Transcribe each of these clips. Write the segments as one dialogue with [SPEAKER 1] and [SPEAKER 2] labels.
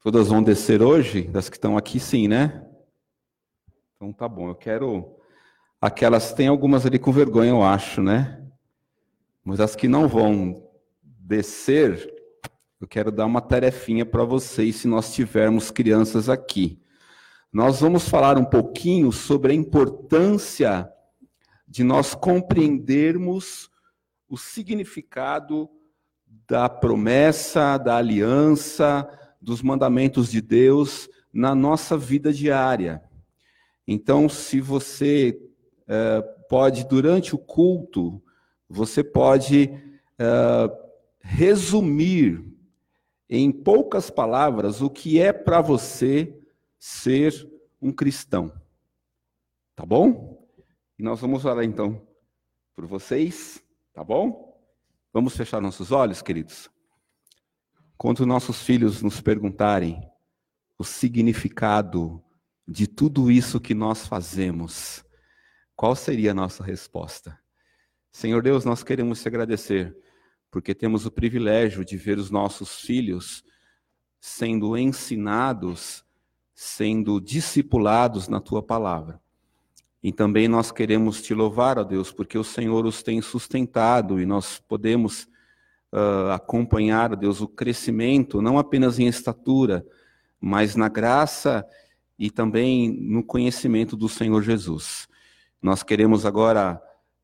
[SPEAKER 1] Todas vão descer hoje? Das que estão aqui, sim, né? Então tá bom. Eu quero. Aquelas, tem algumas ali com vergonha, eu acho, né? Mas as que não vão descer, eu quero dar uma tarefinha para vocês, se nós tivermos crianças aqui. Nós vamos falar um pouquinho sobre a importância de nós compreendermos o significado da promessa, da aliança, dos mandamentos de Deus na nossa vida diária. Então, se você é, pode, durante o culto, você pode é, resumir em poucas palavras o que é para você ser um cristão. Tá bom? E nós vamos orar então por vocês, tá bom? Vamos fechar nossos olhos, queridos? Quando nossos filhos nos perguntarem o significado de tudo isso que nós fazemos, qual seria a nossa resposta? Senhor Deus, nós queremos te agradecer, porque temos o privilégio de ver os nossos filhos sendo ensinados, sendo discipulados na tua palavra. E também nós queremos te louvar, ó Deus, porque o Senhor os tem sustentado e nós podemos uh, acompanhar, Deus, o crescimento, não apenas em estatura, mas na graça e também no conhecimento do Senhor Jesus. Nós queremos agora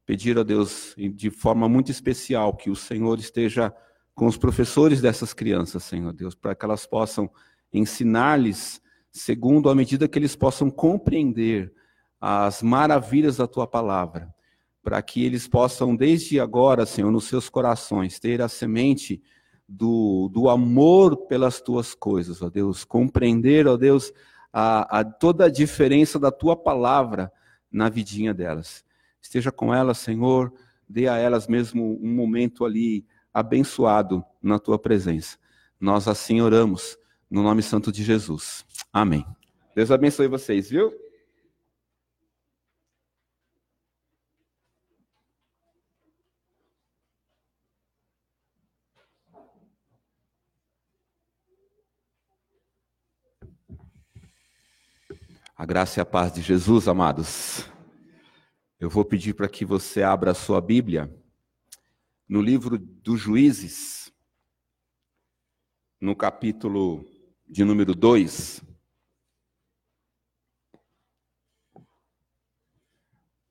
[SPEAKER 1] pedir a Deus, de forma muito especial, que o Senhor esteja com os professores dessas crianças, Senhor Deus, para que elas possam ensinar-lhes segundo a medida que eles possam compreender as maravilhas da tua palavra para que eles possam, desde agora, Senhor, nos seus corações, ter a semente do, do amor pelas tuas coisas, ó Deus, compreender, ó Deus, a, a, toda a diferença da tua palavra na vidinha delas. Esteja com elas, Senhor, dê a elas mesmo um momento ali abençoado na tua presença. Nós assim oramos, no nome santo de Jesus. Amém. Deus abençoe vocês, viu? A graça e a paz de Jesus, amados. Eu vou pedir para que você abra a sua Bíblia no livro dos Juízes, no capítulo de número 2.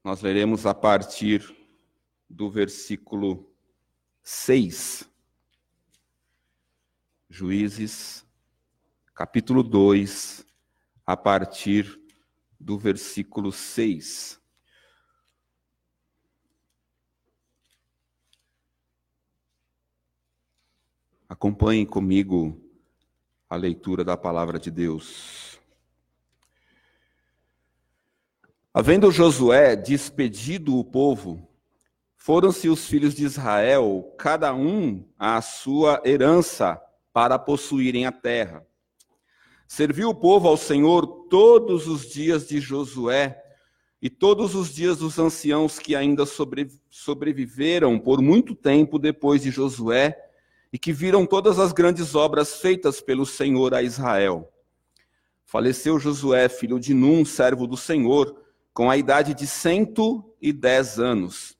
[SPEAKER 1] Nós leremos a partir do versículo 6. Juízes, capítulo 2, a partir do versículo 6. Acompanhem comigo a leitura da palavra de Deus. Havendo Josué despedido o povo, foram-se os filhos de Israel, cada um à sua herança, para possuírem a terra. Serviu o povo ao Senhor todos os dias de Josué e todos os dias dos anciãos que ainda sobreviveram por muito tempo depois de Josué e que viram todas as grandes obras feitas pelo Senhor a Israel. Faleceu Josué, filho de Num, servo do Senhor, com a idade de cento e dez anos.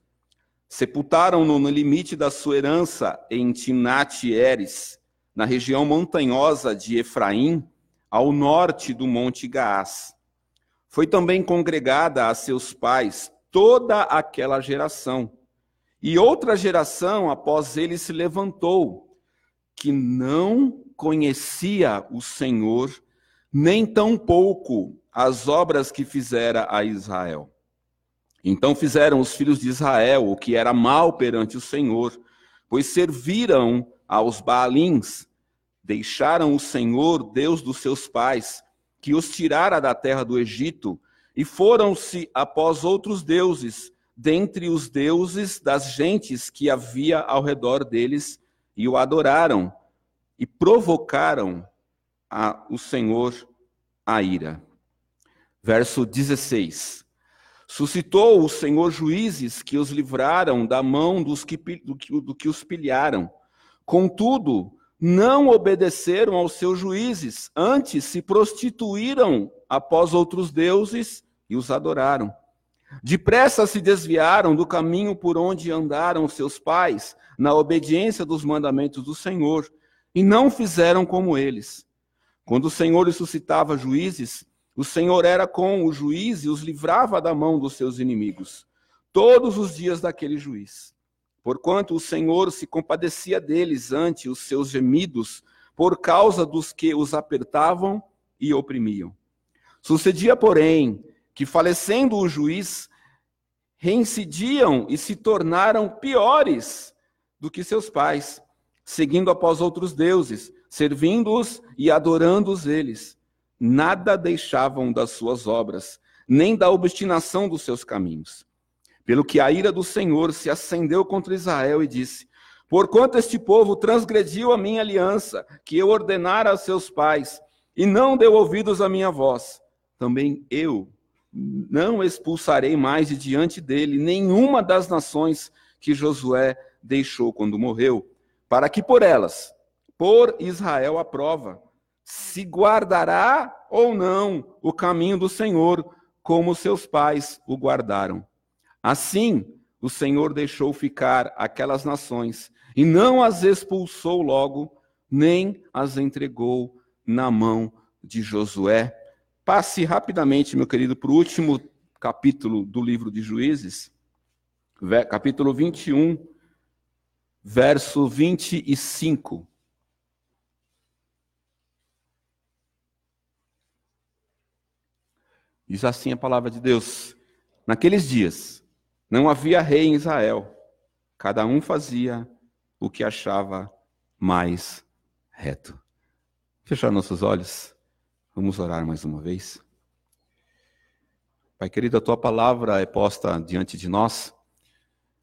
[SPEAKER 1] Sepultaram-no no limite da sua herança em Timnat-Eres, na região montanhosa de Efraim, ao norte do Monte Gaás. Foi também congregada a seus pais toda aquela geração. E outra geração após ele se levantou, que não conhecia o Senhor, nem tampouco as obras que fizera a Israel. Então fizeram os filhos de Israel o que era mal perante o Senhor, pois serviram aos Baalins Deixaram o Senhor, Deus dos seus pais, que os tirara da terra do Egito, e foram-se após outros deuses, dentre os deuses das gentes que havia ao redor deles, e o adoraram, e provocaram a, o Senhor a ira. Verso 16. Suscitou o Senhor juízes que os livraram da mão dos que, do, que, do que os pilharam. Contudo, não obedeceram aos seus juízes, antes se prostituíram após outros deuses e os adoraram. Depressa se desviaram do caminho por onde andaram seus pais, na obediência dos mandamentos do Senhor, e não fizeram como eles. Quando o Senhor suscitava juízes, o Senhor era com o juiz e os livrava da mão dos seus inimigos, todos os dias daquele juiz porquanto o Senhor se compadecia deles ante os seus gemidos, por causa dos que os apertavam e oprimiam. Sucedia, porém, que falecendo o juiz, reincidiam e se tornaram piores do que seus pais, seguindo após outros deuses, servindo-os e adorando-os eles. Nada deixavam das suas obras, nem da obstinação dos seus caminhos. Pelo que a ira do Senhor se acendeu contra Israel e disse: Porquanto este povo transgrediu a minha aliança, que eu ordenara a seus pais, e não deu ouvidos à minha voz, também eu não expulsarei mais de diante dele nenhuma das nações que Josué deixou quando morreu, para que por elas, por Israel a prova, se guardará ou não o caminho do Senhor, como seus pais o guardaram. Assim, o Senhor deixou ficar aquelas nações e não as expulsou logo, nem as entregou na mão de Josué. Passe rapidamente, meu querido, para o último capítulo do livro de Juízes, capítulo 21, verso 25. Diz assim a palavra de Deus: Naqueles dias, não havia rei em Israel. Cada um fazia o que achava mais reto. Fechar nossos olhos. Vamos orar mais uma vez. Pai querido, a tua palavra é posta diante de nós,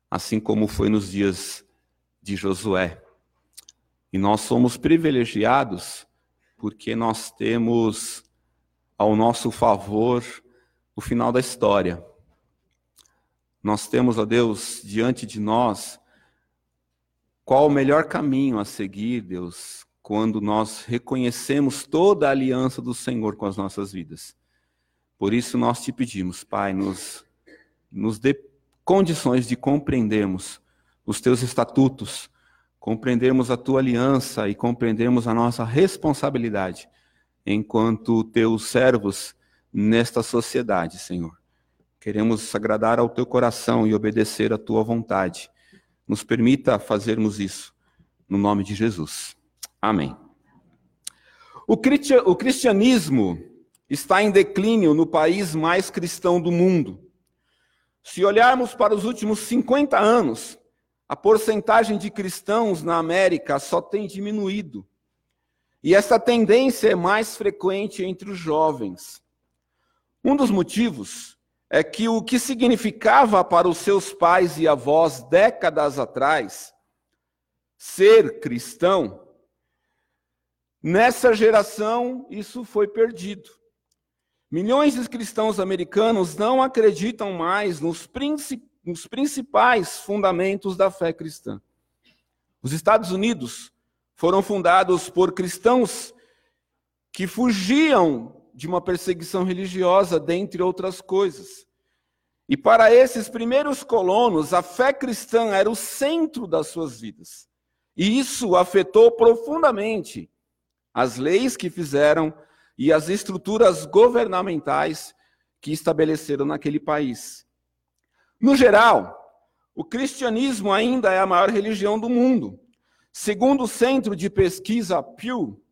[SPEAKER 1] assim como foi nos dias de Josué. E nós somos privilegiados porque nós temos ao nosso favor o final da história. Nós temos, ó Deus, diante de nós, qual o melhor caminho a seguir, Deus, quando nós reconhecemos toda a aliança do Senhor com as nossas vidas. Por isso nós te pedimos, Pai, nos, nos dê condições de compreendermos os teus estatutos, compreendermos a tua aliança e compreendermos a nossa responsabilidade enquanto teus servos nesta sociedade, Senhor. Queremos agradar ao teu coração e obedecer à tua vontade. Nos permita fazermos isso, no nome de Jesus. Amém. O cristianismo está em declínio no país mais cristão do mundo. Se olharmos para os últimos 50 anos, a porcentagem de cristãos na América só tem diminuído. E essa tendência é mais frequente entre os jovens. Um dos motivos é que o que significava para os seus pais e avós décadas atrás ser cristão, nessa geração isso foi perdido. Milhões de cristãos americanos não acreditam mais nos, princip nos principais fundamentos da fé cristã. Os Estados Unidos foram fundados por cristãos que fugiam de uma perseguição religiosa, dentre outras coisas. E para esses primeiros colonos, a fé cristã era o centro das suas vidas. E isso afetou profundamente as leis que fizeram e as estruturas governamentais que estabeleceram naquele país. No geral, o cristianismo ainda é a maior religião do mundo. Segundo o centro de pesquisa Pew,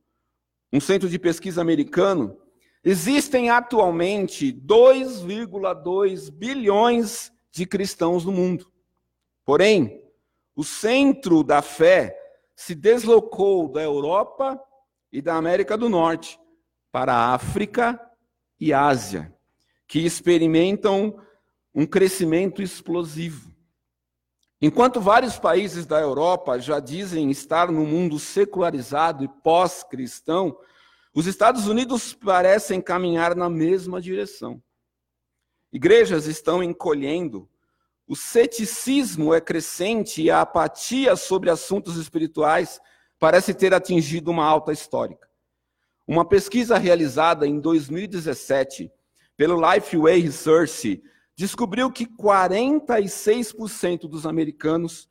[SPEAKER 1] um centro de pesquisa americano, Existem atualmente 2,2 bilhões de cristãos no mundo. Porém, o centro da fé se deslocou da Europa e da América do Norte para a África e Ásia, que experimentam um crescimento explosivo. Enquanto vários países da Europa já dizem estar no mundo secularizado e pós-cristão, os Estados Unidos parecem caminhar na mesma direção. Igrejas estão encolhendo, o ceticismo é crescente e a apatia sobre assuntos espirituais parece ter atingido uma alta histórica. Uma pesquisa realizada em 2017 pelo Lifeway Research descobriu que 46% dos americanos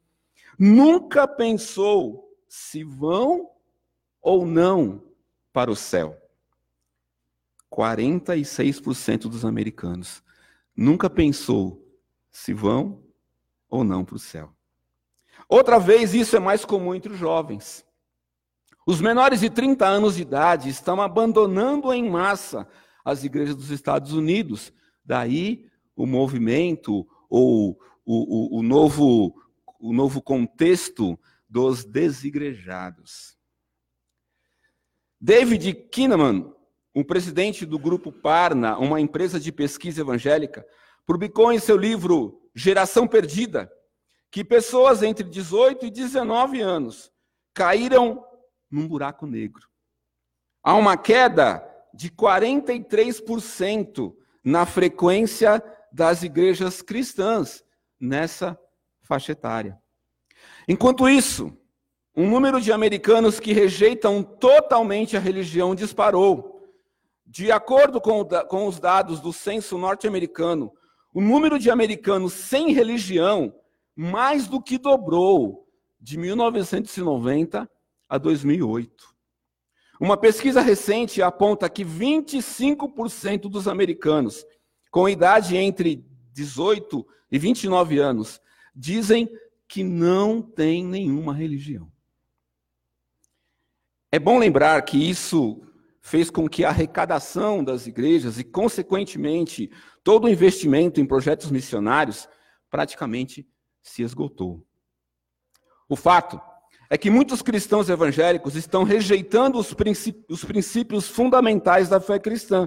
[SPEAKER 1] nunca pensou se vão ou não para o céu. 46% dos americanos nunca pensou se vão ou não para o céu. Outra vez, isso é mais comum entre os jovens. Os menores de 30 anos de idade estão abandonando em massa as igrejas dos Estados Unidos. Daí o movimento ou o, o, o novo, o novo contexto dos desigrejados. David Kinnaman, o presidente do grupo Parna, uma empresa de pesquisa evangélica, publicou em seu livro Geração Perdida que pessoas entre 18 e 19 anos caíram num buraco negro. Há uma queda de 43% na frequência das igrejas cristãs nessa faixa etária. Enquanto isso, o número de americanos que rejeitam totalmente a religião disparou. De acordo com, com os dados do censo norte-americano, o número de americanos sem religião mais do que dobrou de 1990 a 2008. Uma pesquisa recente aponta que 25% dos americanos com idade entre 18 e 29 anos dizem que não têm nenhuma religião. É bom lembrar que isso fez com que a arrecadação das igrejas e, consequentemente, todo o investimento em projetos missionários praticamente se esgotou. O fato é que muitos cristãos evangélicos estão rejeitando os princípios, os princípios fundamentais da fé cristã.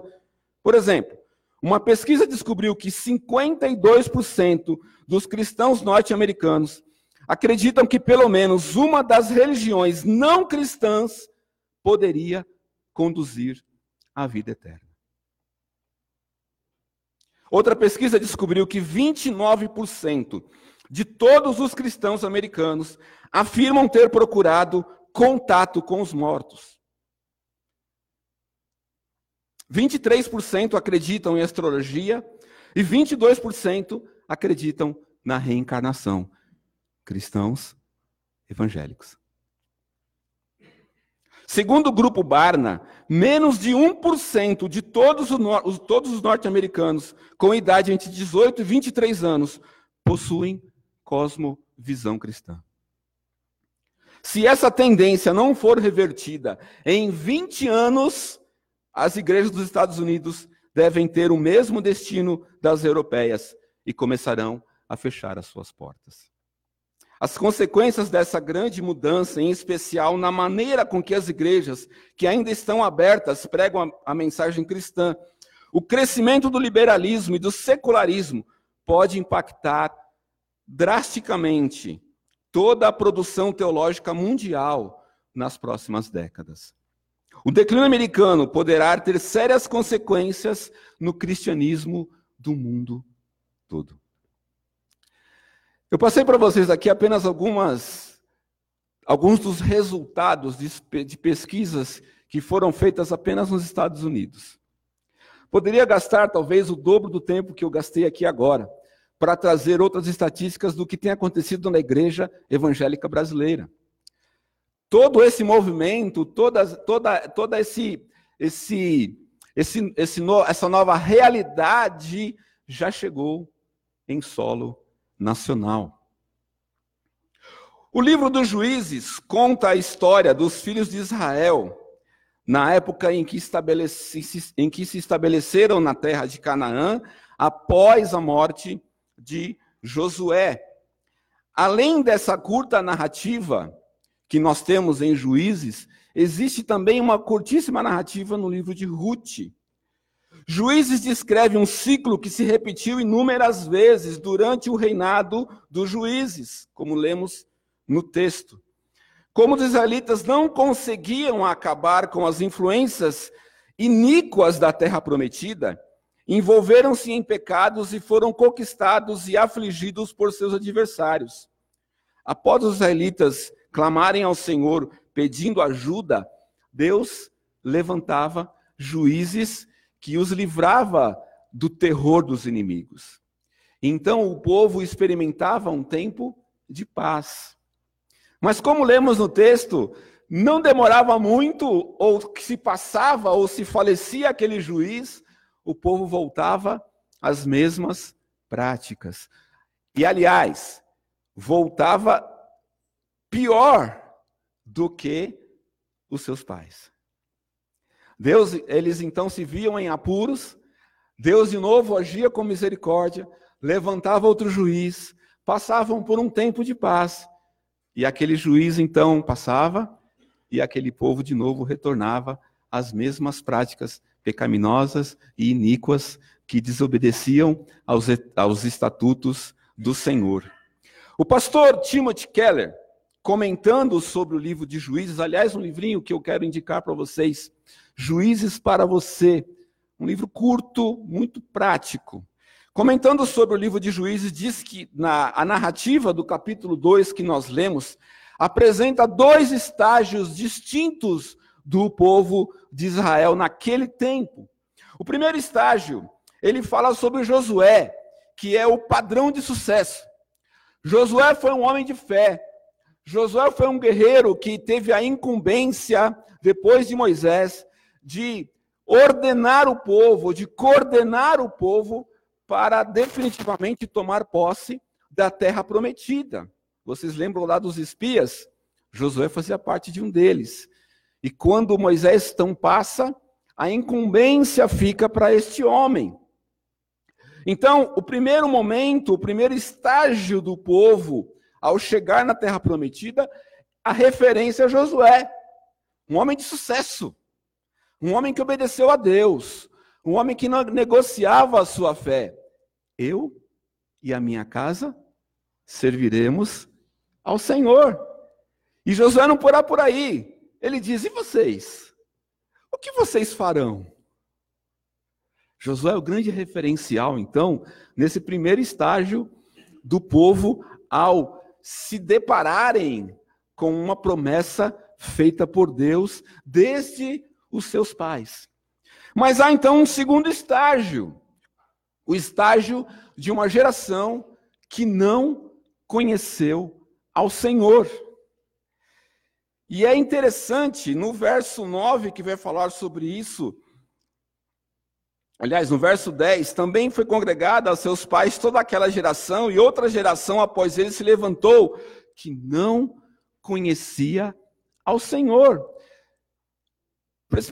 [SPEAKER 1] Por exemplo, uma pesquisa descobriu que 52% dos cristãos norte-americanos acreditam que pelo menos uma das religiões não cristãs poderia conduzir à vida eterna. Outra pesquisa descobriu que 29% de todos os cristãos americanos afirmam ter procurado contato com os mortos. 23% acreditam em astrologia e 22% acreditam na reencarnação. Cristãos evangélicos. Segundo o grupo Barna, menos de 1% de todos os, todos os norte-americanos com idade entre 18 e 23 anos possuem cosmovisão cristã. Se essa tendência não for revertida, em 20 anos, as igrejas dos Estados Unidos devem ter o mesmo destino das europeias e começarão a fechar as suas portas. As consequências dessa grande mudança, em especial na maneira com que as igrejas, que ainda estão abertas, pregam a, a mensagem cristã, o crescimento do liberalismo e do secularismo pode impactar drasticamente toda a produção teológica mundial nas próximas décadas. O declínio americano poderá ter sérias consequências no cristianismo do mundo todo. Eu passei para vocês aqui apenas algumas, alguns dos resultados de, de pesquisas que foram feitas apenas nos Estados Unidos. Poderia gastar talvez o dobro do tempo que eu gastei aqui agora para trazer outras estatísticas do que tem acontecido na igreja evangélica brasileira. Todo esse movimento, toda, toda, toda esse, esse, esse, esse no, essa nova realidade já chegou em solo nacional. O livro dos juízes conta a história dos filhos de Israel na época em que, em que se estabeleceram na terra de Canaã após a morte de Josué. Além dessa curta narrativa que nós temos em Juízes, existe também uma curtíssima narrativa no livro de Ruth. Juízes descreve um ciclo que se repetiu inúmeras vezes durante o reinado dos juízes, como lemos no texto. Como os israelitas não conseguiam acabar com as influências iníquas da terra prometida, envolveram-se em pecados e foram conquistados e afligidos por seus adversários. Após os israelitas clamarem ao Senhor pedindo ajuda, Deus levantava juízes que os livrava do terror dos inimigos. Então o povo experimentava um tempo de paz. Mas como lemos no texto, não demorava muito, ou se passava, ou se falecia aquele juiz, o povo voltava às mesmas práticas. E, aliás, voltava pior do que os seus pais. Deus, eles então se viam em apuros, Deus de novo agia com misericórdia, levantava outro juiz, passavam por um tempo de paz, e aquele juiz então passava, e aquele povo de novo retornava às mesmas práticas pecaminosas e iníquas que desobedeciam aos, aos estatutos do Senhor. O pastor Timothy Keller, comentando sobre o livro de Juízes, aliás, um livrinho que eu quero indicar para vocês, Juízes para você, um livro curto, muito prático. Comentando sobre o livro de Juízes, diz que na, a narrativa do capítulo 2 que nós lemos apresenta dois estágios distintos do povo de Israel naquele tempo. O primeiro estágio, ele fala sobre Josué, que é o padrão de sucesso. Josué foi um homem de fé. Josué foi um guerreiro que teve a incumbência, depois de Moisés, de ordenar o povo, de coordenar o povo para definitivamente tomar posse da terra prometida. Vocês lembram lá dos espias? Josué fazia parte de um deles. E quando Moisés então passa, a incumbência fica para este homem. Então, o primeiro momento, o primeiro estágio do povo ao chegar na terra prometida, a referência é Josué, um homem de sucesso, um homem que obedeceu a Deus, um homem que negociava a sua fé. Eu e a minha casa serviremos ao Senhor. E Josué não porá por aí. Ele diz: E vocês? O que vocês farão? Josué é o grande referencial, então, nesse primeiro estágio do povo ao se depararem com uma promessa feita por Deus desde os seus pais. Mas há então um segundo estágio, o estágio de uma geração que não conheceu ao Senhor. E é interessante, no verso 9, que vai falar sobre isso, Aliás, no verso 10, também foi congregada aos seus pais toda aquela geração, e outra geração após ele se levantou, que não conhecia ao Senhor.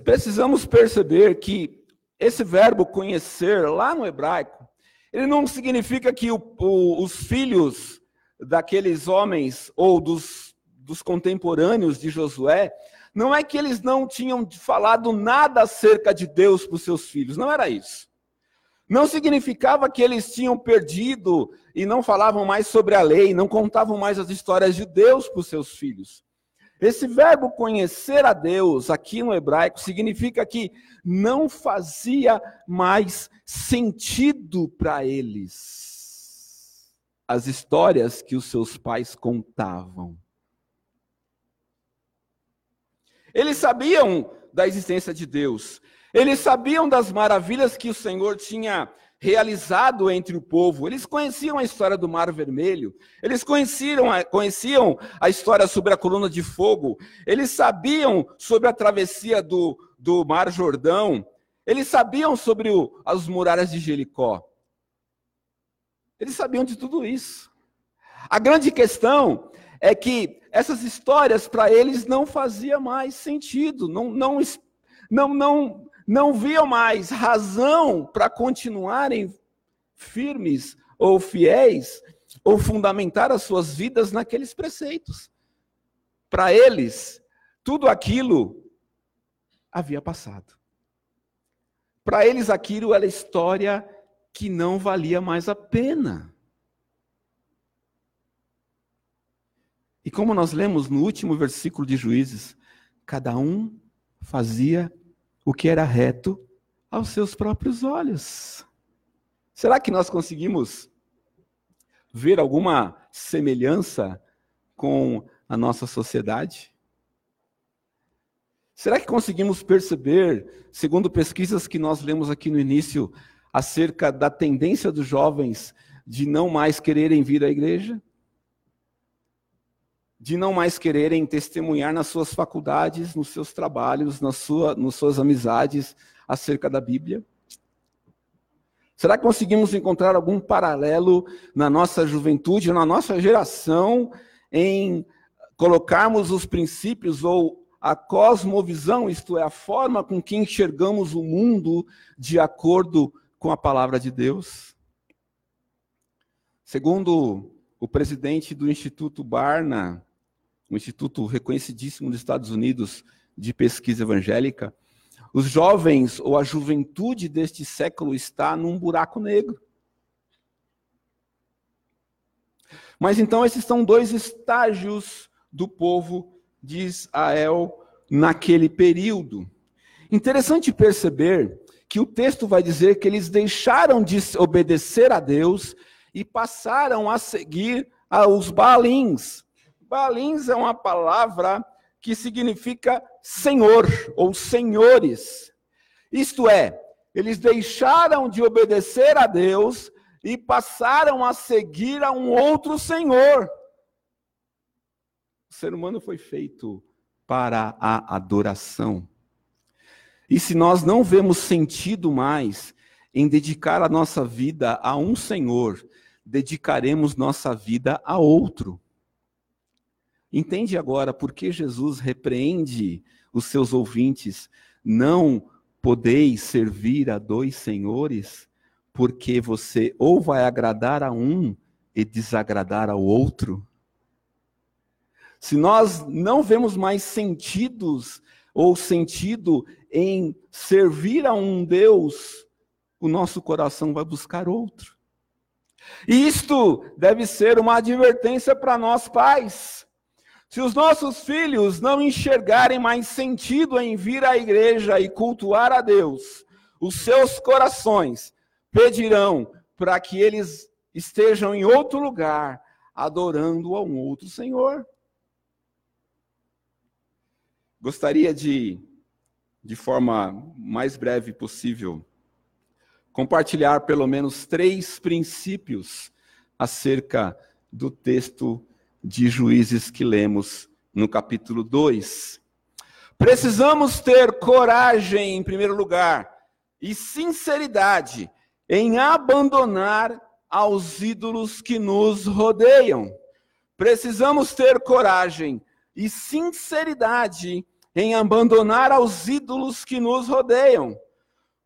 [SPEAKER 1] Precisamos perceber que esse verbo conhecer, lá no hebraico, ele não significa que o, o, os filhos daqueles homens ou dos, dos contemporâneos de Josué não é que eles não tinham falado nada acerca de Deus para os seus filhos, não era isso. Não significava que eles tinham perdido e não falavam mais sobre a lei, não contavam mais as histórias de Deus para os seus filhos. Esse verbo conhecer a Deus, aqui no hebraico, significa que não fazia mais sentido para eles as histórias que os seus pais contavam. Eles sabiam da existência de Deus. Eles sabiam das maravilhas que o Senhor tinha realizado entre o povo. Eles conheciam a história do Mar Vermelho. Eles conheciam, conheciam a história sobre a coluna de fogo. Eles sabiam sobre a travessia do, do Mar Jordão. Eles sabiam sobre o, as muralhas de Jericó. Eles sabiam de tudo isso. A grande questão é que essas histórias para eles não fazia mais sentido, não, não, não, não, não viam mais razão para continuarem firmes ou fiéis ou fundamentar as suas vidas naqueles preceitos. Para eles, tudo aquilo havia passado. Para eles, aquilo era história que não valia mais a pena. E como nós lemos no último versículo de Juízes, cada um fazia o que era reto aos seus próprios olhos. Será que nós conseguimos ver alguma semelhança com a nossa sociedade? Será que conseguimos perceber, segundo pesquisas que nós lemos aqui no início, acerca da tendência dos jovens de não mais quererem vir à igreja? De não mais quererem testemunhar nas suas faculdades, nos seus trabalhos, na sua, nas suas amizades acerca da Bíblia? Será que conseguimos encontrar algum paralelo na nossa juventude, na nossa geração, em colocarmos os princípios ou a cosmovisão, isto é, a forma com que enxergamos o mundo de acordo com a palavra de Deus? Segundo o presidente do Instituto Barna, um instituto reconhecidíssimo dos Estados Unidos de pesquisa evangélica, os jovens ou a juventude deste século está num buraco negro. Mas então esses são dois estágios do povo de Israel naquele período. Interessante perceber que o texto vai dizer que eles deixaram de obedecer a Deus e passaram a seguir aos Baalins. Baalins é uma palavra que significa senhor ou senhores. Isto é, eles deixaram de obedecer a Deus e passaram a seguir a um outro senhor. O ser humano foi feito para a adoração. E se nós não vemos sentido mais em dedicar a nossa vida a um Senhor, dedicaremos nossa vida a outro. Entende agora por que Jesus repreende os seus ouvintes? Não podeis servir a dois senhores, porque você ou vai agradar a um e desagradar ao outro. Se nós não vemos mais sentidos ou sentido em servir a um Deus, o nosso coração vai buscar outro. E isto deve ser uma advertência para nós pais. Se os nossos filhos não enxergarem mais sentido em vir à igreja e cultuar a Deus, os seus corações pedirão para que eles estejam em outro lugar, adorando a um outro Senhor. Gostaria de, de forma mais breve possível, compartilhar pelo menos três princípios acerca do texto de Juízes que lemos no capítulo 2. Precisamos ter coragem, em primeiro lugar, e sinceridade em abandonar aos ídolos que nos rodeiam. Precisamos ter coragem e sinceridade em abandonar aos ídolos que nos rodeiam.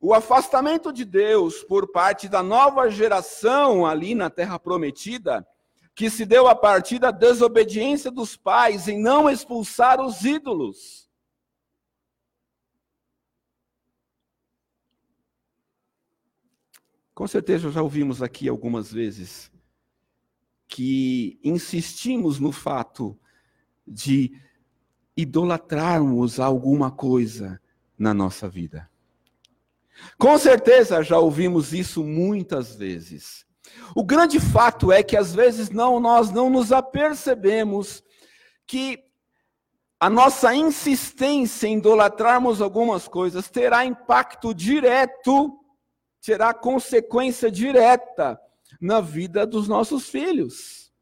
[SPEAKER 1] O afastamento de Deus por parte da nova geração ali na Terra Prometida, que se deu a partir da desobediência dos pais em não expulsar os ídolos. Com certeza já ouvimos aqui algumas vezes que insistimos no fato de idolatrarmos alguma coisa na nossa vida. Com certeza já ouvimos isso muitas vezes. O grande fato é que às vezes não nós não nos apercebemos que a nossa insistência em idolatrarmos algumas coisas terá impacto direto, terá consequência direta na vida dos nossos filhos.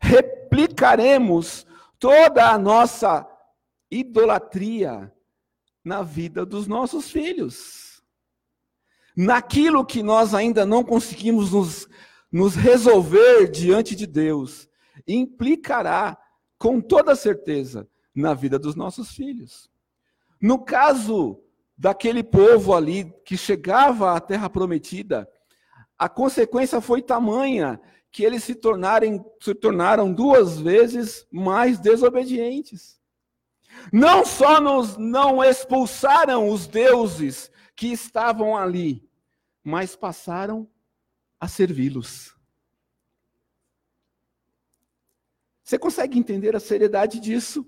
[SPEAKER 1] Replicaremos toda a nossa idolatria na vida dos nossos filhos. Naquilo que nós ainda não conseguimos nos, nos resolver diante de Deus, implicará, com toda certeza, na vida dos nossos filhos. No caso daquele povo ali que chegava à terra prometida, a consequência foi tamanha que eles se, tornarem, se tornaram duas vezes mais desobedientes. Não só nos não expulsaram os deuses que estavam ali, mas passaram a servi-los. Você consegue entender a seriedade disso?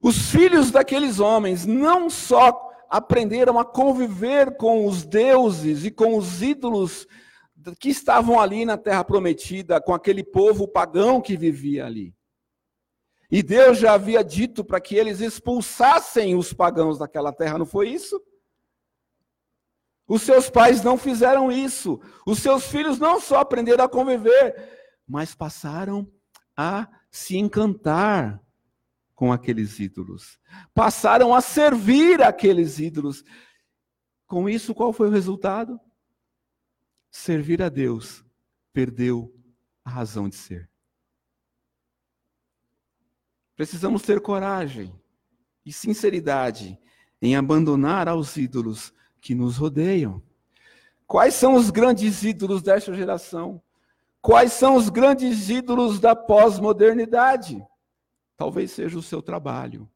[SPEAKER 1] Os filhos daqueles homens não só aprenderam a conviver com os deuses e com os ídolos que estavam ali na terra prometida, com aquele povo pagão que vivia ali. E Deus já havia dito para que eles expulsassem os pagãos daquela terra, não foi isso? Os seus pais não fizeram isso. Os seus filhos não só aprenderam a conviver, mas passaram a se encantar com aqueles ídolos. Passaram a servir aqueles ídolos. Com isso, qual foi o resultado? Servir a Deus perdeu a razão de ser. Precisamos ter coragem e sinceridade em abandonar aos ídolos que nos rodeiam. Quais são os grandes ídolos desta geração? Quais são os grandes ídolos da pós-modernidade? Talvez seja o seu trabalho.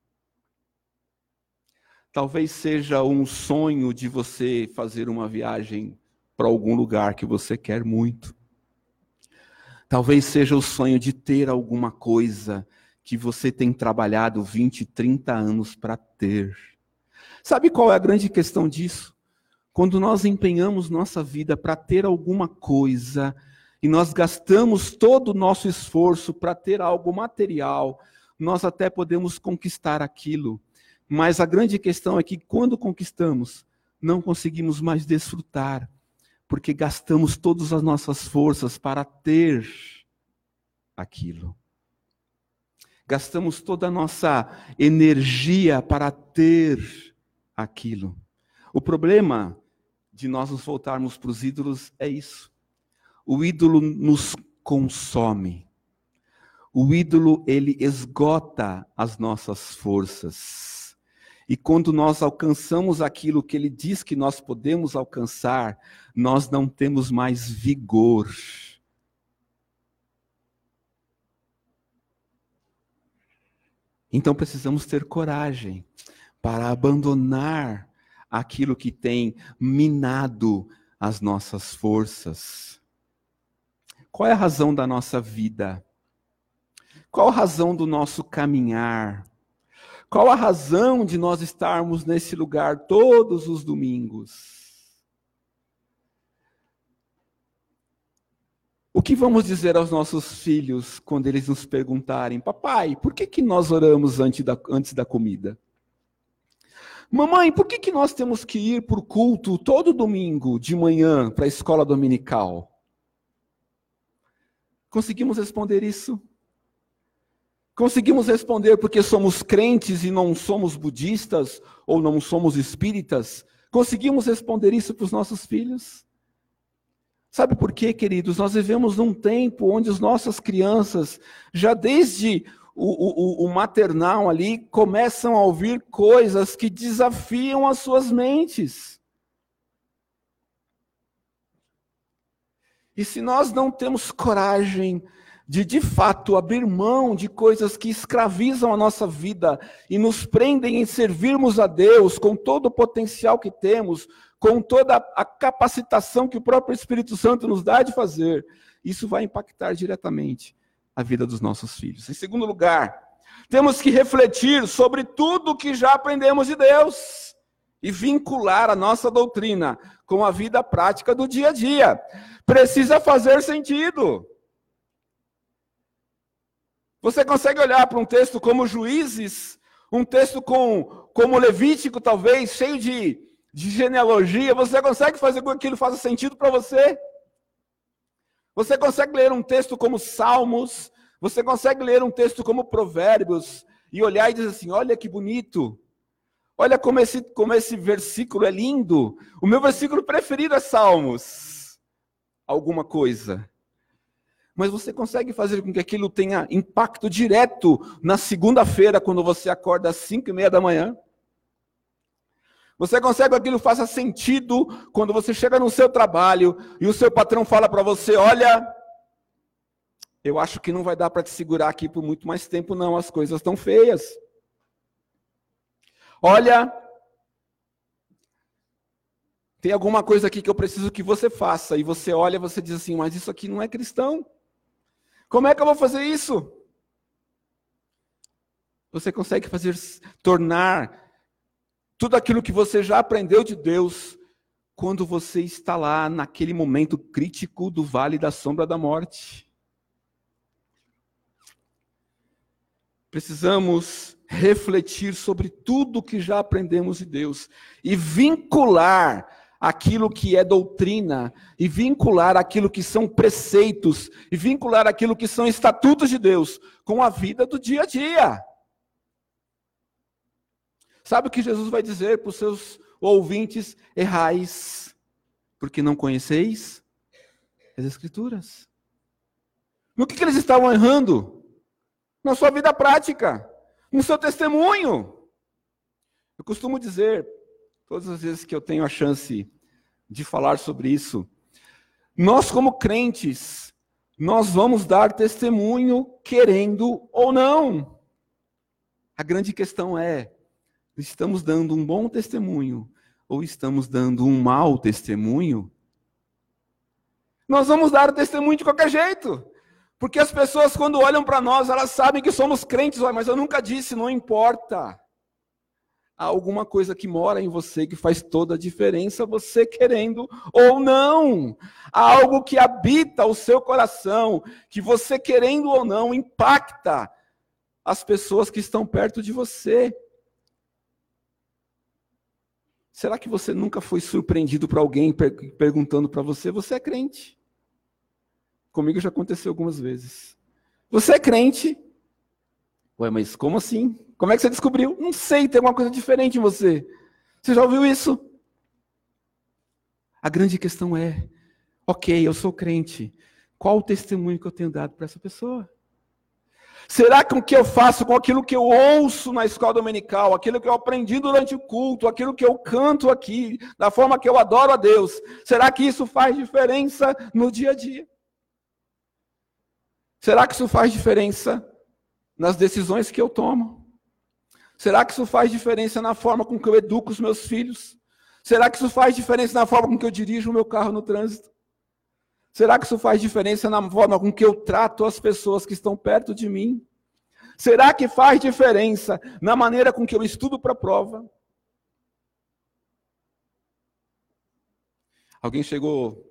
[SPEAKER 1] Talvez seja um sonho de você fazer uma viagem para algum lugar que você quer muito. Talvez seja o sonho de ter alguma coisa que você tem trabalhado 20, 30 anos para ter. Sabe qual é a grande questão disso? Quando nós empenhamos nossa vida para ter alguma coisa e nós gastamos todo o nosso esforço para ter algo material, nós até podemos conquistar aquilo. Mas a grande questão é que quando conquistamos, não conseguimos mais desfrutar, porque gastamos todas as nossas forças para ter aquilo. Gastamos toda a nossa energia para ter aquilo. O problema de nós nos voltarmos para os ídolos é isso. O ídolo nos consome. O ídolo ele esgota as nossas forças. E quando nós alcançamos aquilo que ele diz que nós podemos alcançar, nós não temos mais vigor. Então precisamos ter coragem para abandonar aquilo que tem minado as nossas forças. Qual é a razão da nossa vida? Qual a razão do nosso caminhar? Qual a razão de nós estarmos nesse lugar todos os domingos? O que vamos dizer aos nossos filhos quando eles nos perguntarem, papai, por que, que nós oramos antes da, antes da comida? Mamãe, por que, que nós temos que ir para o culto todo domingo de manhã para a escola dominical? Conseguimos responder isso? Conseguimos responder porque somos crentes e não somos budistas ou não somos espíritas? Conseguimos responder isso para os nossos filhos? Sabe por quê, queridos? Nós vivemos num tempo onde as nossas crianças, já desde o, o, o, maternal ali, começam a ouvir coisas que desafiam as suas mentes. E se nós não temos coragem de de fato abrir mão de coisas que escravizam a nossa vida e nos prendem em servirmos a Deus com todo o potencial que temos, com toda a capacitação que o próprio Espírito Santo nos dá de fazer, isso vai impactar diretamente a vida dos nossos filhos. Em segundo lugar, temos que refletir sobre tudo que já aprendemos de Deus e vincular a nossa doutrina com a vida prática do dia a dia. Precisa fazer sentido. Você consegue olhar para um texto como Juízes, um texto com, como Levítico, talvez, cheio de de genealogia, você consegue fazer com que aquilo faça sentido para você? Você consegue ler um texto como Salmos, você consegue ler um texto como Provérbios e olhar e dizer assim: olha que bonito, olha como esse, como esse versículo é lindo. O meu versículo preferido é Salmos. Alguma coisa. Mas você consegue fazer com que aquilo tenha impacto direto na segunda-feira, quando você acorda às cinco e meia da manhã? Você consegue que aquilo faça sentido quando você chega no seu trabalho e o seu patrão fala para você: olha, eu acho que não vai dar para te segurar aqui por muito mais tempo, não, as coisas estão feias. Olha, tem alguma coisa aqui que eu preciso que você faça. E você olha e você diz assim, mas isso aqui não é cristão. Como é que eu vou fazer isso? Você consegue fazer tornar tudo aquilo que você já aprendeu de Deus quando você está lá naquele momento crítico do vale da sombra da morte. precisamos refletir sobre tudo que já aprendemos de Deus e vincular aquilo que é doutrina, e vincular aquilo que são preceitos, e vincular aquilo que são estatutos de Deus com a vida do dia a dia. Sabe o que Jesus vai dizer para os seus ouvintes? Errais, porque não conheceis as Escrituras. No que, que eles estavam errando? Na sua vida prática, no seu testemunho. Eu costumo dizer todas as vezes que eu tenho a chance de falar sobre isso, nós, como crentes, nós vamos dar testemunho querendo ou não. A grande questão é: estamos dando um bom testemunho ou estamos dando um mau testemunho? Nós vamos dar o testemunho de qualquer jeito. Porque as pessoas, quando olham para nós, elas sabem que somos crentes, mas eu nunca disse, não importa há alguma coisa que mora em você que faz toda a diferença, você querendo ou não. Há algo que habita o seu coração, que você querendo ou não impacta as pessoas que estão perto de você. Será que você nunca foi surpreendido por alguém per perguntando para você: você é crente? Comigo já aconteceu algumas vezes. Você é crente? Ué, mas como assim? Como é que você descobriu? Não sei, tem alguma coisa diferente em você. Você já ouviu isso? A grande questão é: ok, eu sou crente. Qual o testemunho que eu tenho dado para essa pessoa? Será que o que eu faço com aquilo que eu ouço na escola dominical, aquilo que eu aprendi durante o culto, aquilo que eu canto aqui, da forma que eu adoro a Deus, será que isso faz diferença no dia a dia? Será que isso faz diferença nas decisões que eu tomo? Será que isso faz diferença na forma com que eu educo os meus filhos? Será que isso faz diferença na forma com que eu dirijo o meu carro no trânsito? Será que isso faz diferença na forma com que eu trato as pessoas que estão perto de mim? Será que faz diferença na maneira com que eu estudo para a prova? Alguém chegou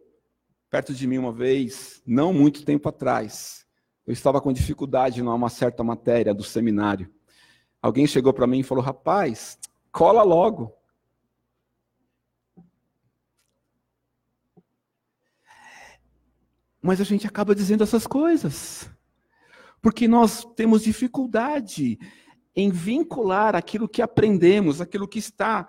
[SPEAKER 1] perto de mim uma vez, não muito tempo atrás. Eu estava com dificuldade numa certa matéria do seminário. Alguém chegou para mim e falou: rapaz, cola logo. Mas a gente acaba dizendo essas coisas, porque nós temos dificuldade em vincular aquilo que aprendemos, aquilo que está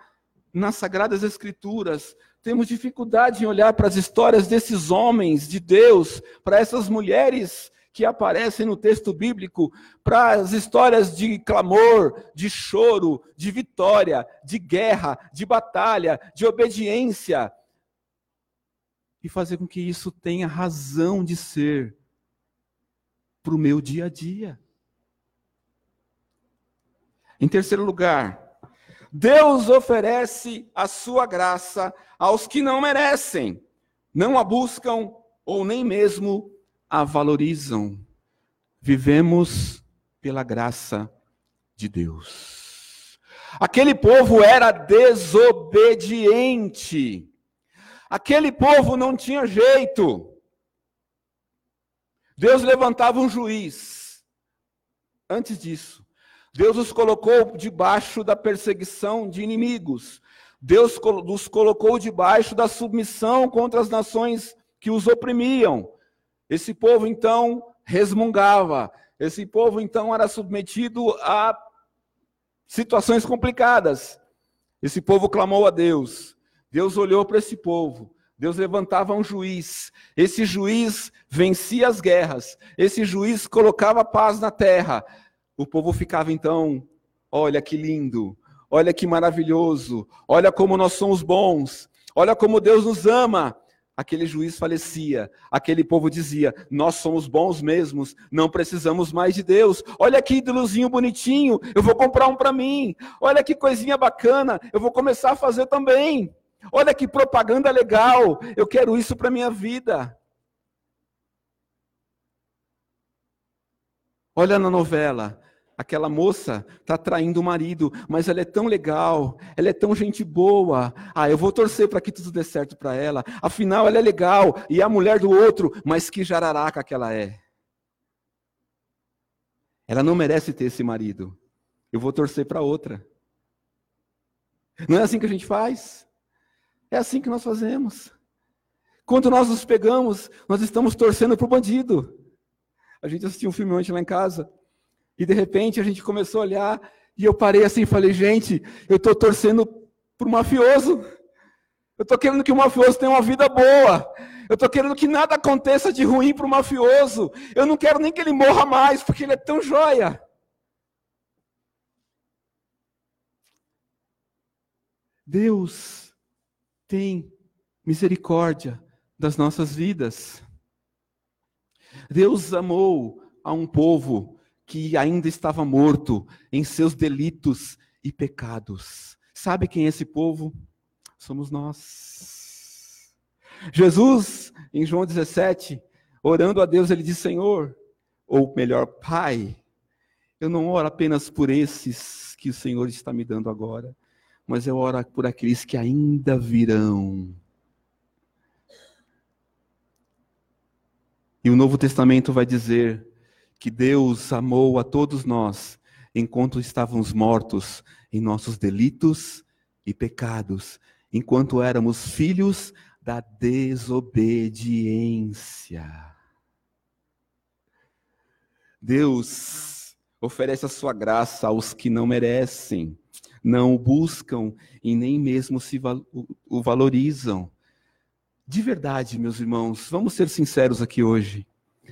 [SPEAKER 1] nas Sagradas Escrituras. Temos dificuldade em olhar para as histórias desses homens de Deus, para essas mulheres que aparecem no texto bíblico para as histórias de clamor, de choro, de vitória, de guerra, de batalha, de obediência. E fazer com que isso tenha razão de ser para o meu dia a dia. Em terceiro lugar, Deus oferece a sua graça aos que não merecem, não a buscam ou nem mesmo a valorizam. Vivemos pela graça de Deus. Aquele povo era desobediente. Aquele povo não tinha jeito. Deus levantava um juiz. Antes disso, Deus os colocou debaixo da perseguição de inimigos. Deus os colocou debaixo da submissão contra as nações que os oprimiam. Esse povo então resmungava, esse povo então era submetido a situações complicadas. Esse povo clamou a Deus. Deus olhou para esse povo. Deus levantava um juiz. Esse juiz vencia as guerras. Esse juiz colocava paz na terra. O povo ficava então, olha que lindo, olha que maravilhoso, olha como nós somos bons, olha como Deus nos ama aquele juiz falecia, aquele povo dizia: Nós somos bons mesmos, não precisamos mais de Deus. Olha que ídolozinho bonitinho, eu vou comprar um para mim. Olha que coisinha bacana, eu vou começar a fazer também. Olha que propaganda legal, eu quero isso para minha vida. Olha na novela, aquela moça está traindo o marido, mas ela é tão legal, ela é tão gente boa. Ah, eu vou torcer para que tudo dê certo para ela. Afinal, ela é legal e é a mulher do outro, mas que jararaca que ela é. Ela não merece ter esse marido. Eu vou torcer para outra. Não é assim que a gente faz? É assim que nós fazemos. Quando nós nos pegamos, nós estamos torcendo para o bandido. A gente assistiu um filme ontem lá em casa, e de repente a gente começou a olhar, e eu parei assim e falei, gente, eu estou torcendo para o mafioso. Eu estou querendo que o mafioso tenha uma vida boa. Eu estou querendo que nada aconteça de ruim para o mafioso. Eu não quero nem que ele morra mais, porque ele é tão joia. Deus tem misericórdia das nossas vidas. Deus amou a um povo que ainda estava morto em seus delitos e pecados. Sabe quem é esse povo? Somos nós. Jesus, em João 17, orando a Deus, ele diz: Senhor, ou melhor, Pai, eu não oro apenas por esses que o Senhor está me dando agora, mas eu oro por aqueles que ainda virão. E o Novo Testamento vai dizer que Deus amou a todos nós enquanto estávamos mortos em nossos delitos e pecados, enquanto éramos filhos da desobediência. Deus oferece a sua graça aos que não merecem, não o buscam e nem mesmo se o valorizam. De verdade, meus irmãos, vamos ser sinceros aqui hoje.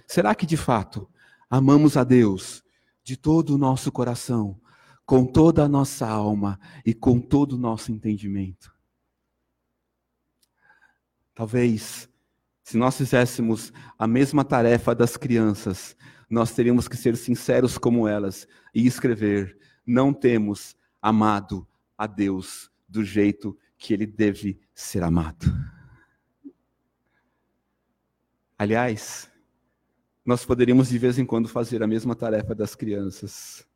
[SPEAKER 1] Será que de fato amamos a Deus de todo o nosso coração, com toda a nossa alma e com todo o nosso entendimento? Talvez, se nós fizéssemos a mesma tarefa das crianças, nós teríamos que ser sinceros como elas e escrever: não temos amado a Deus do jeito que ele deve ser amado. Aliás, nós poderíamos de vez em quando fazer a mesma tarefa das crianças.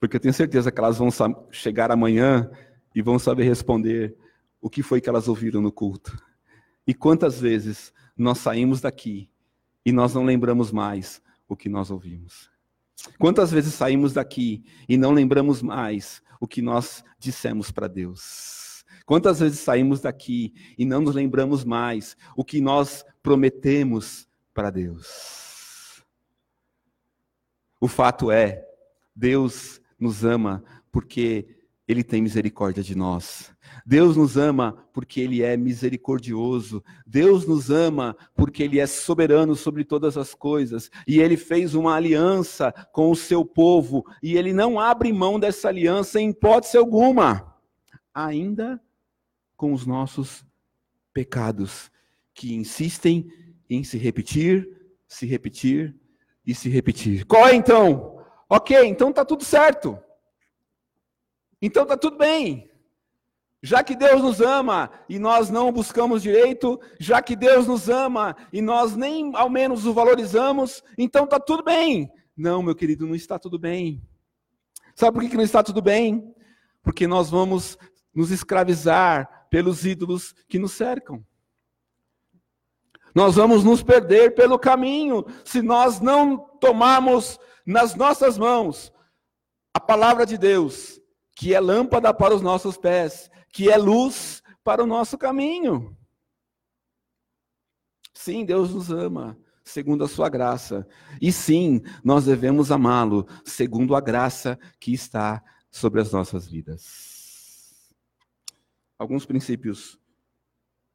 [SPEAKER 1] Porque eu tenho certeza que elas vão chegar amanhã e vão saber responder o que foi que elas ouviram no culto. E quantas vezes nós saímos daqui e nós não lembramos mais o que nós ouvimos. Quantas vezes saímos daqui e não lembramos mais o que nós dissemos para Deus. Quantas vezes saímos daqui e não nos lembramos mais o que nós prometemos para Deus? O fato é, Deus nos ama porque Ele tem misericórdia de nós. Deus nos ama porque Ele é misericordioso. Deus nos ama porque Ele é soberano sobre todas as coisas. E Ele fez uma aliança com o seu povo. E Ele não abre mão dessa aliança em hipótese alguma. Ainda com os nossos pecados, que insistem em se repetir, se repetir e se repetir. Qual é então? Ok, então está tudo certo. Então está tudo bem. Já que Deus nos ama e nós não buscamos direito, já que Deus nos ama e nós nem ao menos o valorizamos, então está tudo bem. Não, meu querido, não está tudo bem. Sabe por que não está tudo bem? Porque nós vamos nos escravizar pelos ídolos que nos cercam. Nós vamos nos perder pelo caminho se nós não tomarmos nas nossas mãos a palavra de Deus, que é lâmpada para os nossos pés, que é luz para o nosso caminho. Sim, Deus nos ama, segundo a sua graça. E sim, nós devemos amá-lo, segundo a graça que está sobre as nossas vidas alguns princípios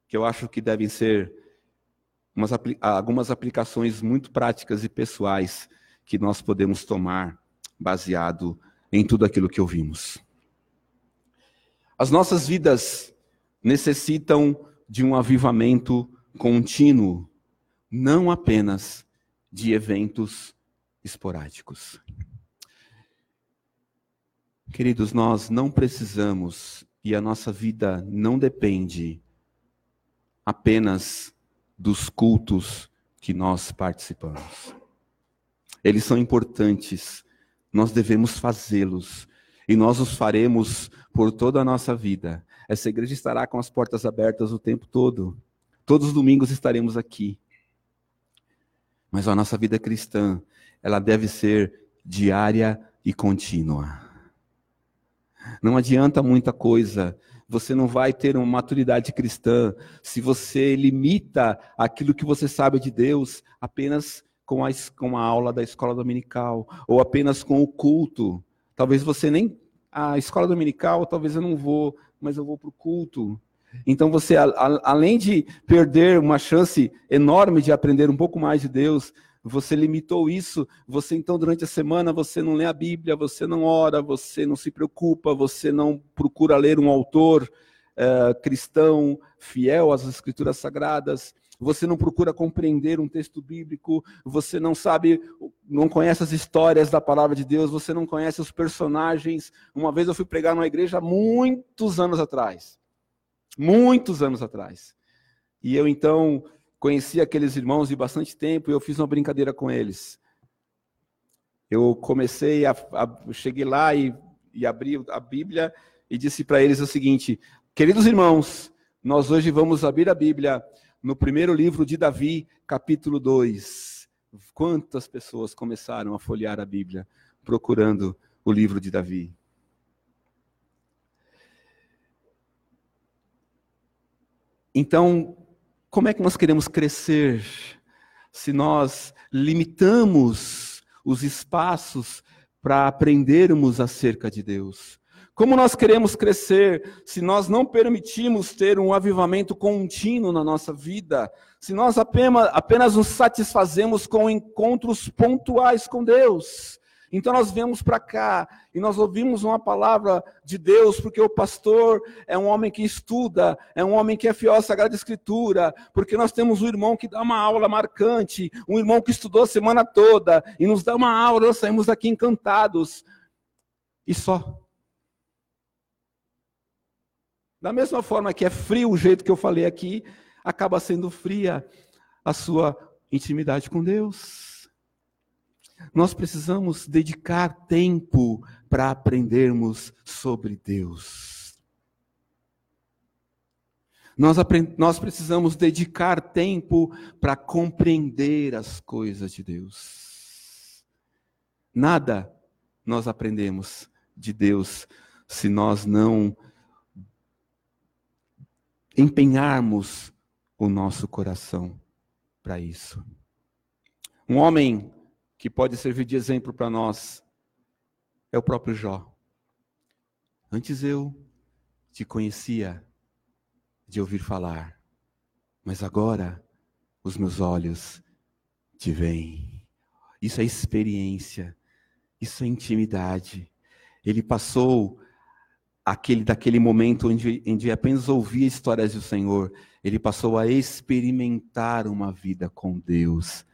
[SPEAKER 1] que eu acho que devem ser umas, algumas aplicações muito práticas e pessoais que nós podemos tomar baseado em tudo aquilo que ouvimos. As nossas vidas necessitam de um avivamento contínuo, não apenas de eventos esporádicos. Queridos, nós não precisamos e a nossa vida não depende apenas dos cultos que nós participamos. Eles são importantes, nós devemos fazê-los e nós os faremos por toda a nossa vida. Essa igreja estará com as portas abertas o tempo todo. Todos os domingos estaremos aqui. Mas a nossa vida cristã, ela deve ser diária e contínua. Não adianta muita coisa, você não vai ter uma maturidade cristã se você limita aquilo que você sabe de Deus apenas com a, com a aula da escola dominical ou apenas com o culto. Talvez você nem. A escola dominical, talvez eu não vou, mas eu vou para o culto. Então você, a, a, além de perder uma chance enorme de aprender um pouco mais de Deus, você limitou isso, você então durante a semana você não lê a Bíblia, você não ora, você não se preocupa, você não procura ler um autor uh, cristão fiel às escrituras sagradas, você não procura compreender um texto bíblico, você não sabe, não conhece as histórias da palavra de Deus, você não conhece os personagens. Uma vez eu fui pregar numa igreja muitos anos atrás, muitos anos atrás, e eu então conheci aqueles irmãos de bastante tempo e eu fiz uma brincadeira com eles. Eu comecei a, a cheguei lá e, e abri a Bíblia e disse para eles o seguinte: queridos irmãos, nós hoje vamos abrir a Bíblia no primeiro livro de Davi, capítulo 2. Quantas pessoas começaram a folhear a Bíblia procurando o livro de Davi? Então, como é que nós queremos crescer se nós limitamos os espaços para aprendermos acerca de Deus? Como nós queremos crescer se nós não permitimos ter um avivamento contínuo na nossa vida? Se nós apenas, apenas nos satisfazemos com encontros pontuais com Deus? Então nós viemos para cá e nós ouvimos uma palavra de Deus, porque o pastor é um homem que estuda, é um homem que é fiel à Sagrada Escritura, porque nós temos um irmão que dá uma aula marcante, um irmão que estudou a semana toda e nos dá uma aula, nós saímos daqui encantados. E só. Da mesma forma que é frio o jeito que eu falei aqui, acaba sendo fria a sua intimidade com Deus. Nós precisamos dedicar tempo para aprendermos sobre Deus. Nós, nós precisamos dedicar tempo para compreender as coisas de Deus. Nada nós aprendemos de Deus se nós não empenharmos o nosso coração para isso. Um homem que pode servir de exemplo para nós é o próprio Jó. Antes eu te conhecia de ouvir falar, mas agora os meus olhos te veem. Isso é experiência, isso é intimidade. Ele passou aquele daquele momento onde, onde apenas ouvia histórias do Senhor, ele passou a experimentar uma vida com Deus.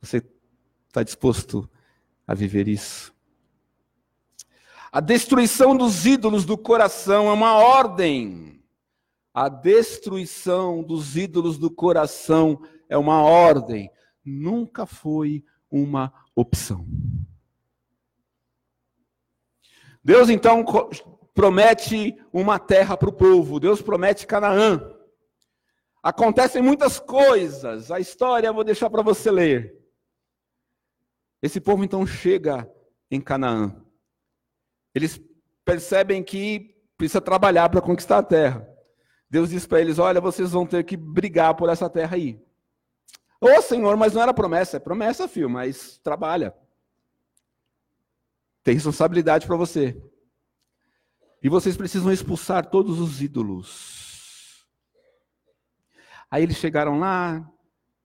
[SPEAKER 1] Você está disposto a viver isso? A destruição dos ídolos do coração é uma ordem. A destruição dos ídolos do coração é uma ordem. Nunca foi uma opção. Deus então promete uma terra para o povo. Deus promete Canaã. Acontecem muitas coisas. A história eu vou deixar para você ler. Esse povo então chega em Canaã. Eles percebem que precisa trabalhar para conquistar a terra. Deus diz para eles: Olha, vocês vão ter que brigar por essa terra aí. Ô oh, Senhor, mas não era promessa. É promessa, filho, mas trabalha. Tem responsabilidade para você. E vocês precisam expulsar todos os ídolos. Aí eles chegaram lá,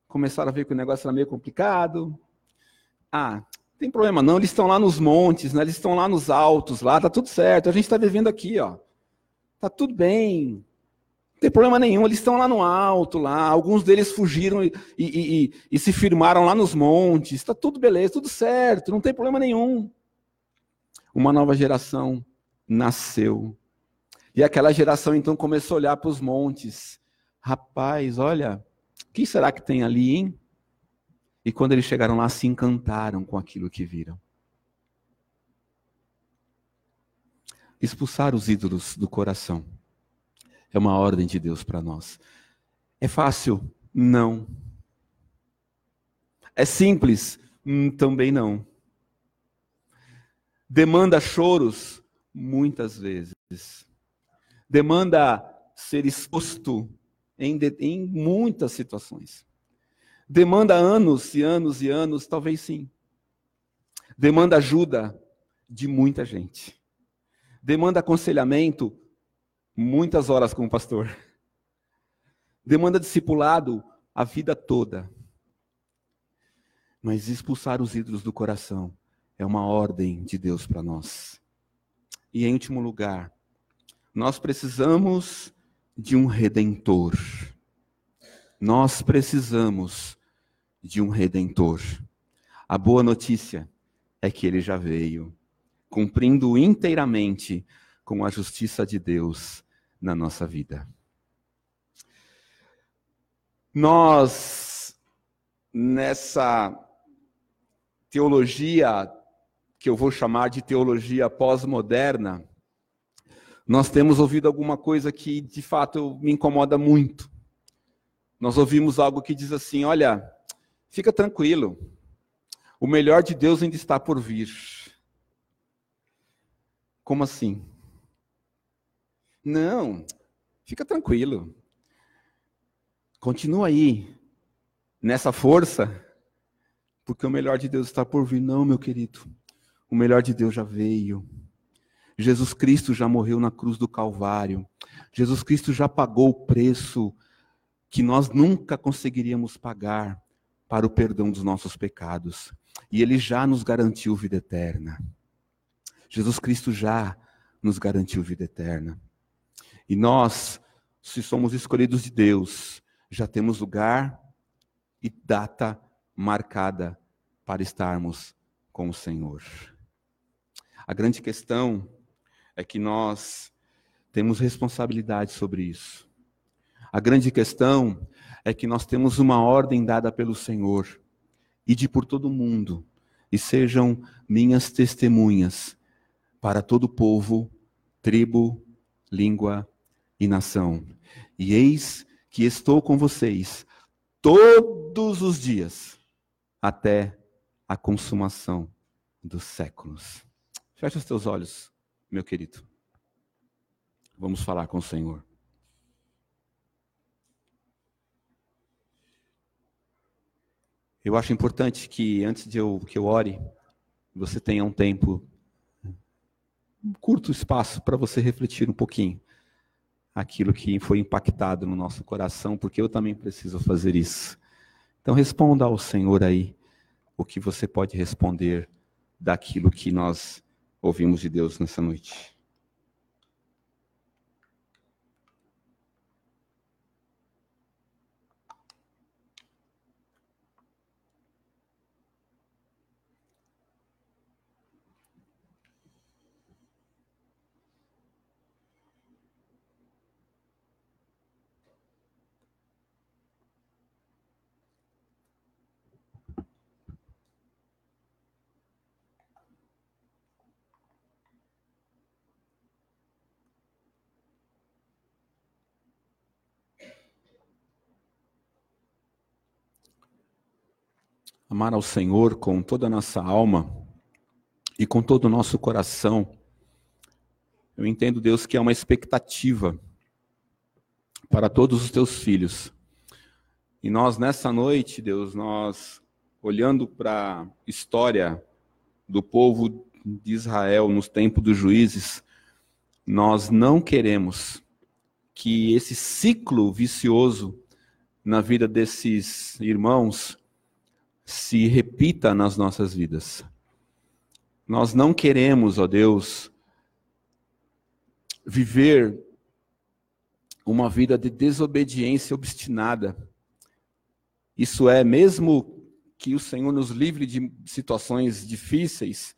[SPEAKER 1] começaram a ver que o negócio era meio complicado. Ah, tem problema não, eles estão lá nos montes, né? eles estão lá nos altos, lá, tá tudo certo. A gente está vivendo aqui, ó. Tá tudo bem. Não tem problema nenhum, eles estão lá no alto, lá. Alguns deles fugiram e, e, e, e se firmaram lá nos montes. Está tudo beleza, tudo certo, não tem problema nenhum. Uma nova geração nasceu. E aquela geração então começou a olhar para os montes. Rapaz, olha, o que será que tem ali, hein? E quando eles chegaram lá, se encantaram com aquilo que viram. Expulsar os ídolos do coração é uma ordem de Deus para nós. É fácil? Não. É simples? Hum, também não. Demanda choros? Muitas vezes. Demanda ser exposto em, em muitas situações. Demanda anos e anos e anos? Talvez sim. Demanda ajuda de muita gente. Demanda aconselhamento? Muitas horas como pastor. Demanda discipulado a vida toda. Mas expulsar os ídolos do coração é uma ordem de Deus para nós. E em último lugar, nós precisamos de um redentor. Nós precisamos de um redentor. A boa notícia é que ele já veio, cumprindo inteiramente com a justiça de Deus na nossa vida. Nós, nessa teologia que eu vou chamar de teologia pós-moderna, nós temos ouvido alguma coisa que de fato me incomoda muito. Nós ouvimos algo que diz assim: olha, fica tranquilo, o melhor de Deus ainda está por vir. Como assim? Não, fica tranquilo. Continua aí, nessa força, porque o melhor de Deus está por vir. Não, meu querido, o melhor de Deus já veio. Jesus Cristo já morreu na cruz do Calvário. Jesus Cristo já pagou o preço que nós nunca conseguiríamos pagar para o perdão dos nossos pecados. E ele já nos garantiu vida eterna. Jesus Cristo já nos garantiu vida eterna. E nós, se somos escolhidos de Deus, já temos lugar e data marcada para estarmos com o Senhor. A grande questão é que nós temos responsabilidade sobre isso. A grande questão é que nós temos uma ordem dada pelo Senhor, ide por todo mundo e sejam minhas testemunhas para todo povo, tribo, língua e nação. E eis que estou com vocês todos os dias até a consumação dos séculos. Feche os teus olhos, meu querido. Vamos falar com o Senhor. Eu acho importante que antes de eu que eu ore, você tenha um tempo, um curto espaço para você refletir um pouquinho aquilo que foi impactado no nosso coração, porque eu também preciso fazer isso. Então responda ao Senhor aí o que você pode responder daquilo que nós ouvimos de Deus nessa noite. Amar ao Senhor com toda a nossa alma e com todo o nosso coração, eu entendo, Deus, que é uma expectativa para todos os teus filhos. E nós, nessa noite, Deus, nós, olhando para a história do povo de Israel nos tempos dos juízes, nós não queremos que esse ciclo vicioso na vida desses irmãos se repita nas nossas vidas. Nós não queremos, ó Deus, viver uma vida de desobediência obstinada. Isso é, mesmo que o Senhor nos livre de situações difíceis,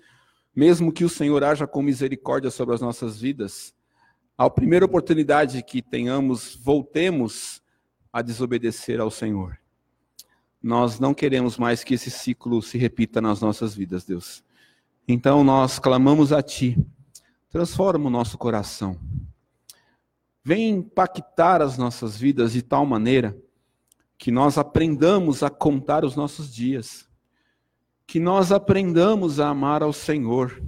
[SPEAKER 1] mesmo que o Senhor haja com misericórdia sobre as nossas vidas, a primeira oportunidade que tenhamos, voltemos a desobedecer ao Senhor. Nós não queremos mais que esse ciclo se repita nas nossas vidas, Deus. Então nós clamamos a Ti, transforma o nosso coração. Vem impactar as nossas vidas de tal maneira que nós aprendamos a contar os nossos dias, que nós aprendamos a amar ao Senhor,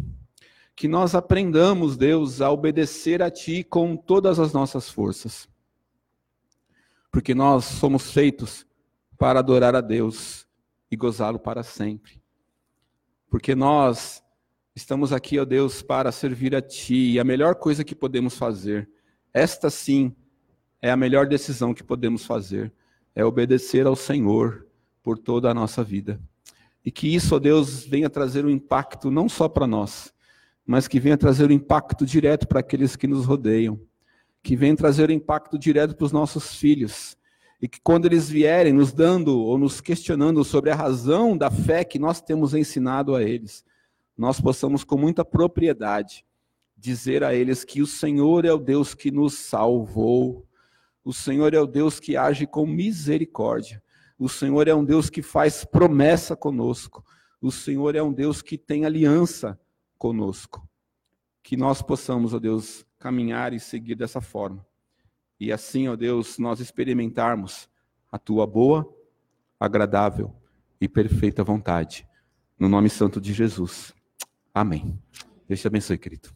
[SPEAKER 1] que nós aprendamos, Deus, a obedecer a Ti com todas as nossas forças. Porque nós somos feitos para adorar a Deus e gozá-lo para sempre. Porque nós estamos aqui, ó Deus, para servir a Ti, e a melhor coisa que podemos fazer, esta sim, é a melhor decisão que podemos fazer, é obedecer ao Senhor por toda a nossa vida. E que isso, ó Deus, venha trazer um impacto não só para nós, mas que venha trazer um impacto direto para aqueles que nos rodeiam, que venha trazer um impacto direto para os nossos filhos, e que quando eles vierem nos dando ou nos questionando sobre a razão da fé que nós temos ensinado a eles, nós possamos com muita propriedade dizer a eles que o Senhor é o Deus que nos salvou, o Senhor é o Deus que age com misericórdia, o Senhor é um Deus que faz promessa conosco, o Senhor é um Deus que tem aliança conosco. Que nós possamos, ó Deus, caminhar e seguir dessa forma. E assim, ó Deus, nós experimentarmos a tua boa, agradável e perfeita vontade. No nome santo de Jesus. Amém. Deus te abençoe, querido.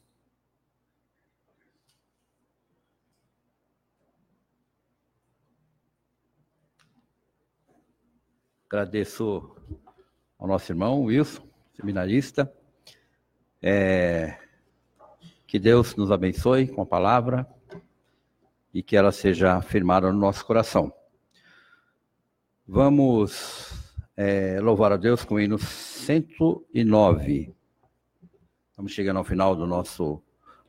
[SPEAKER 2] Agradeço ao nosso irmão Wilson, seminarista. É, que Deus nos abençoe com a palavra e que ela seja afirmada no nosso coração. Vamos é, louvar a Deus com o hino 109. Estamos chegando ao final do nosso,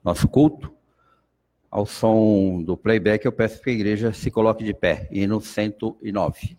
[SPEAKER 2] nosso culto. Ao som do playback, eu peço que a igreja se coloque de pé. Hino 109.